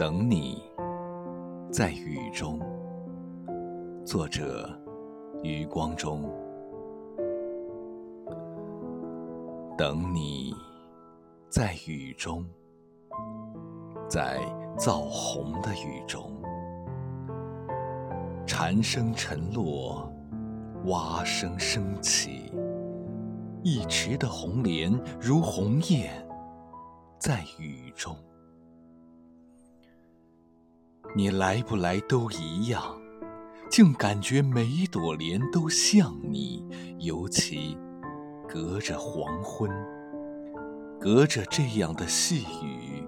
等你，在雨中。作者：余光中。等你，在雨中，在燥红的雨中，蝉声沉落，蛙声升起，一池的红莲如红叶，在雨中。你来不来都一样，竟感觉每一朵莲都像你。尤其隔着黄昏，隔着这样的细雨，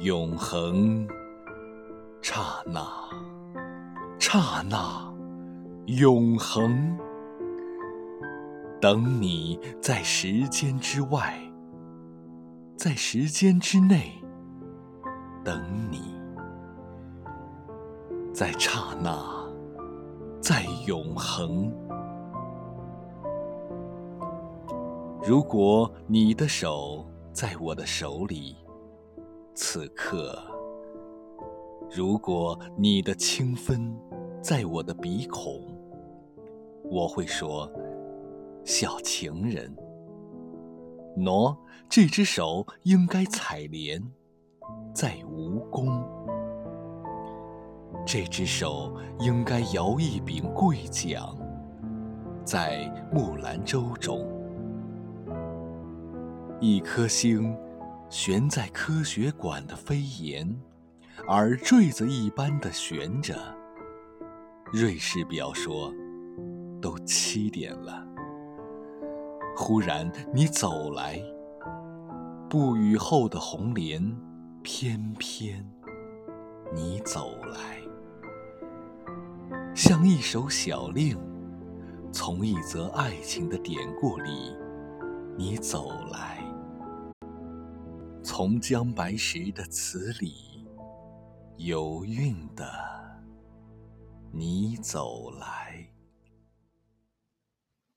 永恒，刹那，刹那，永恒。等你在时间之外，在时间之内。等你，在刹那，在永恒。如果你的手在我的手里，此刻；如果你的清芬在我的鼻孔，我会说：“小情人，喏，这只手应该采莲。”在蜈蚣，这只手应该摇一柄桂桨，在木兰舟中。一颗星悬在科学馆的飞檐，而坠子一般的悬着。瑞士表说，都七点了。忽然你走来，不雨后的红莲。偏偏你走来，像一首小令，从一则爱情的典故里，你走来，从姜白石的词里，有韵的，你走来。